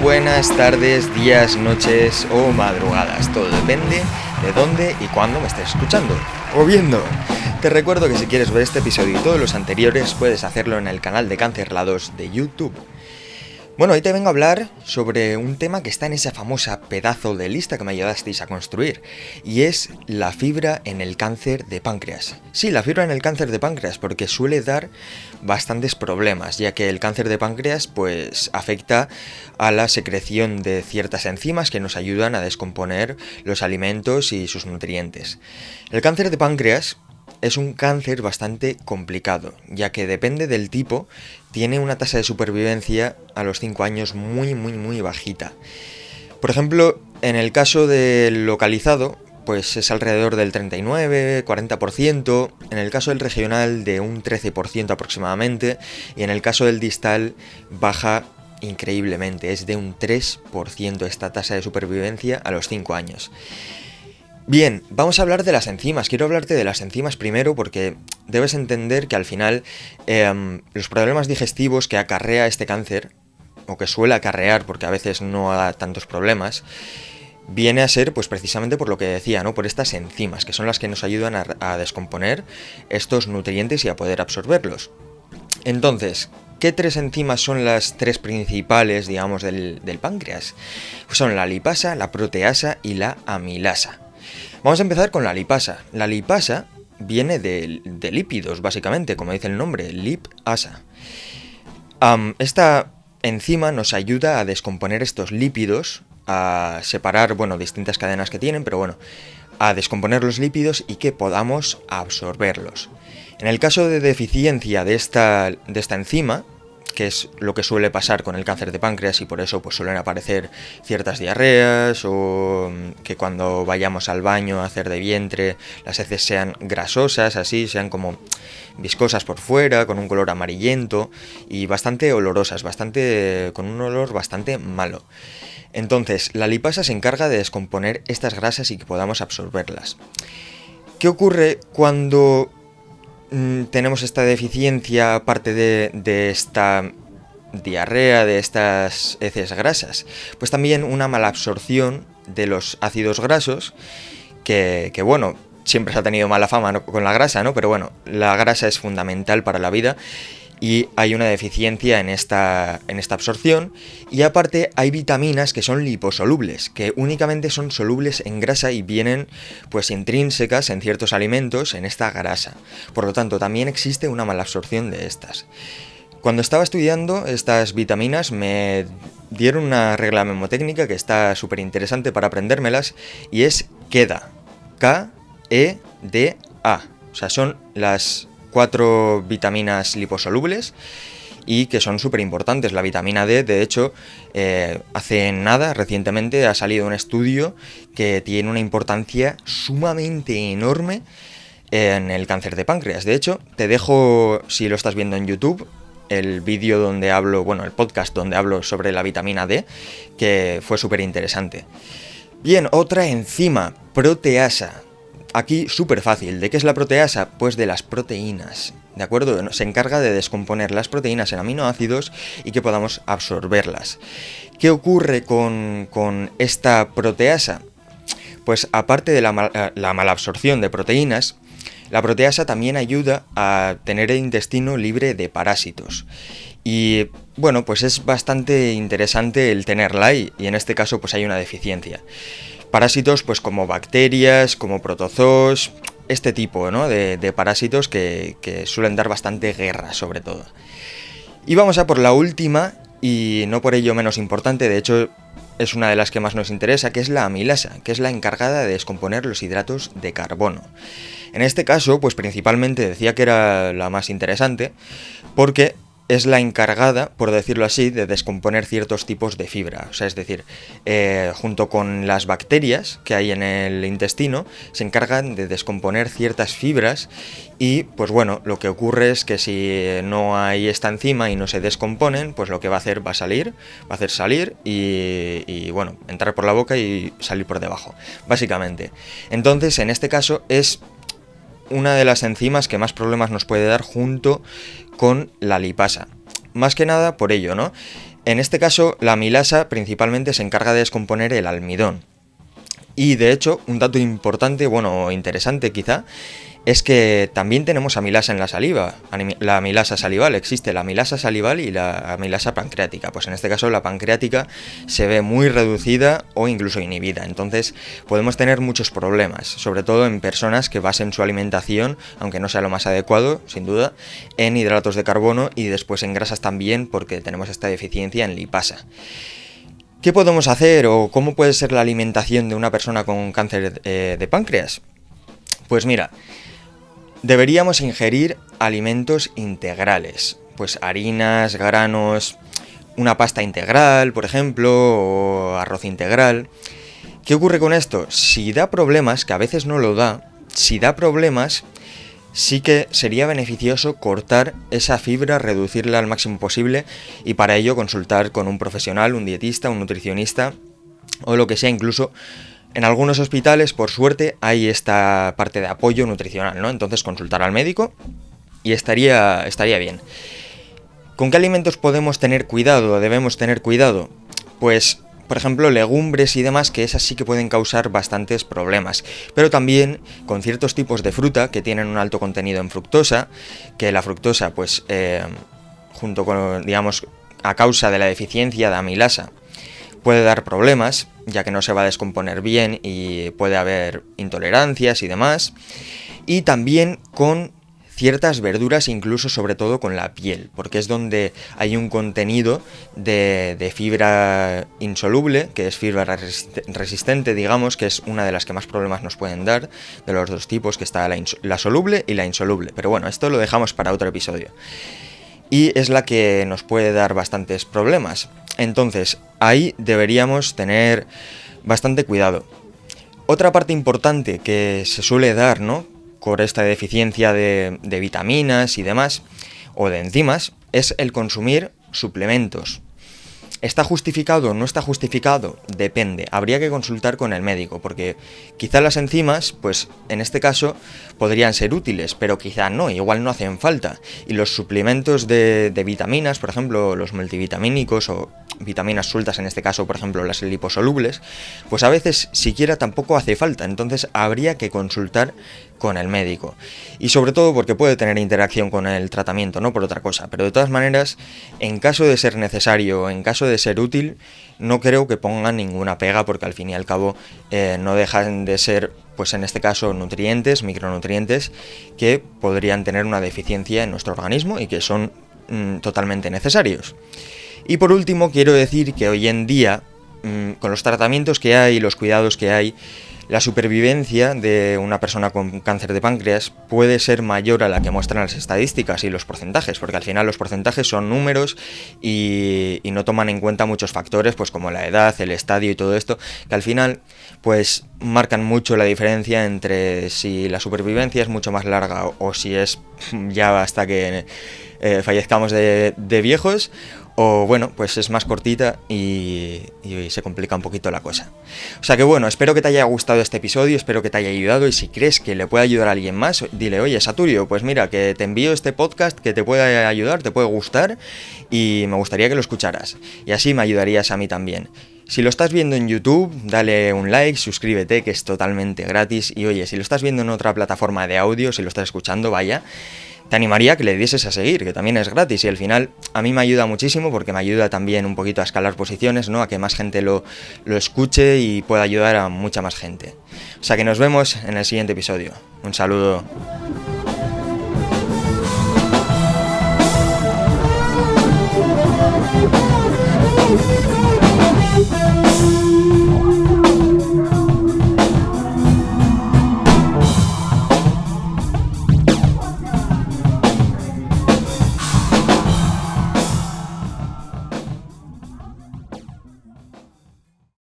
Buenas tardes, días, noches o madrugadas. Todo depende de dónde y cuándo me estés escuchando o viendo. Te recuerdo que si quieres ver este episodio y todos los anteriores puedes hacerlo en el canal de Cancerlados de YouTube. Bueno, hoy te vengo a hablar sobre un tema que está en esa famosa pedazo de lista que me ayudasteis a construir, y es la fibra en el cáncer de páncreas. Sí, la fibra en el cáncer de páncreas, porque suele dar bastantes problemas, ya que el cáncer de páncreas pues afecta a la secreción de ciertas enzimas que nos ayudan a descomponer los alimentos y sus nutrientes. El cáncer de páncreas es un cáncer bastante complicado, ya que depende del tipo, tiene una tasa de supervivencia a los 5 años muy muy muy bajita. Por ejemplo, en el caso del localizado, pues es alrededor del 39-40%, en el caso del regional de un 13% aproximadamente, y en el caso del distal baja increíblemente, es de un 3% esta tasa de supervivencia a los 5 años. Bien, vamos a hablar de las enzimas. Quiero hablarte de las enzimas primero porque debes entender que al final em, los problemas digestivos que acarrea este cáncer, o que suele acarrear porque a veces no da tantos problemas, viene a ser pues precisamente por lo que decía, ¿no? Por estas enzimas, que son las que nos ayudan a, descomponer estos nutrientes y a poder absorberlos. Entonces, ¿qué tres enzimas son las tres principales, digamos, del, del páncreas? Pues son la lipasa, la proteasa y la amilasa. Vamos a empezar con la lipasa. La lipasa viene de, lípidos, básicamente, como dice el nombre, lipasa. esta enzima nos ayuda a descomponer estos lípidos, a separar, bueno, distintas cadenas que tienen, pero bueno, a descomponer los lípidos y que podamos absorberlos. En el caso de deficiencia de esta, de esta enzima, que es lo que suele pasar con el cáncer de páncreas y por eso pues suelen aparecer ciertas diarreas o mm, que cuando vayamos al baño a hacer de vientre las heces sean grasosas, así, sean como viscosas por fuera, con un color amarillento y bastante olorosas, bastante con un olor bastante malo. Entonces, la lipasa se encarga de descomponer estas grasas y que podamos absorberlas. ¿Qué ocurre cuando tenemos esta deficiencia aparte de, esta diarrea, de estas heces grasas? Pues también una mala absorción de los ácidos grasos, que, bueno, siempre se ha tenido mala fama con la grasa, ¿no? Pero bueno, la grasa es fundamental para la vida y hay una deficiencia en esta, en esta absorción y aparte hay vitaminas que son liposolubles, que únicamente son solubles en grasa y vienen pues intrínsecas en ciertos alimentos en esta grasa. Por lo tanto, también existe una mala absorción de estas. Cuando estaba estudiando estas vitaminas me dieron una regla memotécnica que está súper interesante para aprendérmelas y es KEDA. K-E-D-A. O sea, son las cuatro vitaminas liposolubles y que son súper importantes. La vitamina D, de hecho, eh, hace nada, recientemente, ha salido un estudio que tiene una importancia sumamente enorme en el cáncer de páncreas. De hecho, te dejo, si lo estás viendo en YouTube, el vídeo donde hablo, bueno, el podcast donde hablo sobre la vitamina D, que fue súper interesante. Bien, otra enzima, proteasa. Aquí súper fácil. ¿De qué es la proteasa? Pues de las proteínas. ¿De acuerdo? Se encarga de descomponer las proteínas en aminoácidos y que podamos absorberlas. ¿Qué ocurre con, esta proteasa? Pues aparte de la, la mala absorción de proteínas, la proteasa también ayuda a tener el intestino libre de parásitos. Y bueno, pues es bastante interesante el tenerla y, y en este caso pues hay una deficiencia. Parásitos pues como bacterias, como protozoos, este tipo de, parásitos que, suelen dar bastante guerra sobre todo. Y vamos a por la última y no por ello menos importante, de hecho es una de las que más nos interesa, que es la amilasa, que es la encargada de descomponer los hidratos de carbono. En este caso, pues principalmente decía que era la más interesante, porque es la encargada, por decirlo así, de descomponer ciertos tipos de fibra. O sea, es decir, eh, junto con las bacterias que hay en el intestino, se encargan de descomponer ciertas fibras y, pues bueno, lo que ocurre es que si no hay esta enzima y no se descomponen, pues lo que va a hacer va a salir, va a hacer salir y, y bueno, entrar por la boca y salir por debajo, básicamente. Entonces, en este caso es una de las enzimas que más problemas nos puede dar junto con la lipasa. Más que nada por ello, ¿no? En este caso, la milasa principalmente se encarga de descomponer el almidón. Y de hecho, un dato importante, bueno, interesante quizá, es que también tenemos amilasa en la saliva. La amilasa salival, existe la amilasa salival y la amilasa pancreática. Pues en este caso la pancreática se ve muy reducida o incluso inhibida. Entonces podemos tener muchos problemas, sobre todo en personas que basen su alimentación, aunque no sea lo más adecuado, sin duda, en hidratos de carbono y después en grasas también porque tenemos esta deficiencia en lipasa. ¿Qué podemos hacer o cómo puede ser la alimentación de una persona con cáncer eh, de páncreas? Pues mira, Deberíamos ingerir alimentos integrales, pues harinas, granos, una pasta integral, por ejemplo, o arroz integral. ¿Qué ocurre con esto? Si da problemas, que a veces no lo da, si da problemas, sí que sería beneficioso cortar esa fibra, reducirla al máximo posible y para ello consultar con un profesional, un dietista, un nutricionista o lo que sea, incluso en algunos hospitales, por suerte, hay esta parte de apoyo nutricional, ¿no? Entonces consultar al médico y estaría, estaría bien. ¿Con qué alimentos podemos tener cuidado, debemos tener cuidado? Pues, por ejemplo, legumbres y demás, que esas sí que pueden causar bastantes problemas. Pero también con ciertos tipos de fruta que tienen un alto contenido en fructosa, que la fructosa, pues, eh, junto con, digamos, a causa de la deficiencia de amilasa, puede dar problemas, ya que no se va a descomponer bien y puede haber intolerancias y demás. Y también con ciertas verduras, incluso sobre todo con la piel, porque es donde hay un contenido de, fibra insoluble, que es fibra resistente, digamos, que es una de las que más problemas nos pueden dar, de los dos tipos, que está la, la soluble y la insoluble. Pero bueno, esto lo dejamos para otro episodio. Y es la que nos puede dar bastantes problemas. Entonces, ahí deberíamos tener bastante cuidado. Otra parte importante que se suele dar, ¿no? Por esta deficiencia de, de vitaminas y demás, o de enzimas, es el consumir suplementos. ¿Está justificado o no está justificado? Depende. Habría que consultar con el médico, porque quizá las enzimas, pues en este caso, podrían ser útiles, pero quizá no, igual no hacen falta. Y los suplementos de, de vitaminas, por ejemplo, los multivitamínicos o vitaminas sueltas, en este caso, por ejemplo, las liposolubles, pues a veces siquiera tampoco hace falta. Entonces habría que consultar con el médico. Y sobre todo porque puede tener interacción con el tratamiento, no por otra cosa. Pero de todas maneras, en caso de ser necesario, en caso de ser útil, no creo que pongan ninguna pega porque al fin y al cabo eh, no dejan de ser, pues en este caso, nutrientes, micronutrientes, que podrían tener una deficiencia en nuestro organismo y que son mm, totalmente necesarios. Y por último, quiero decir que hoy en día, mm, con los tratamientos que hay, los cuidados que hay, la supervivencia de una persona con cáncer de páncreas puede ser mayor a la que muestran las estadísticas y los porcentajes, porque al final los porcentajes son números y, no toman en cuenta muchos factores, pues como la edad, el estadio y todo esto, que al final pues marcan mucho la diferencia entre si la supervivencia es mucho más larga o, si es ya hasta que eh, fallezcamos de, de viejos o bueno, pues es más cortita y, se complica un poquito la cosa. O sea que bueno, espero que te haya gustado este episodio, espero que te haya ayudado y si crees que le puede ayudar a alguien más, dile, oye, Saturio, pues mira, que te envío este podcast que te puede ayudar, te puede gustar y me gustaría que lo escucharas. Y así me ayudarías a mí también. Si lo estás viendo en YouTube, dale un like, suscríbete, que es totalmente gratis. Y oye, si lo estás viendo en otra plataforma de audio, si lo estás escuchando, vaya, te animaría a que le dieses a seguir, que también es gratis y al final a mí me ayuda muchísimo porque me ayuda también un poquito a escalar posiciones, ¿no? A que más gente lo, lo escuche y pueda ayudar a mucha más gente. O sea que nos vemos en el siguiente episodio. Un saludo.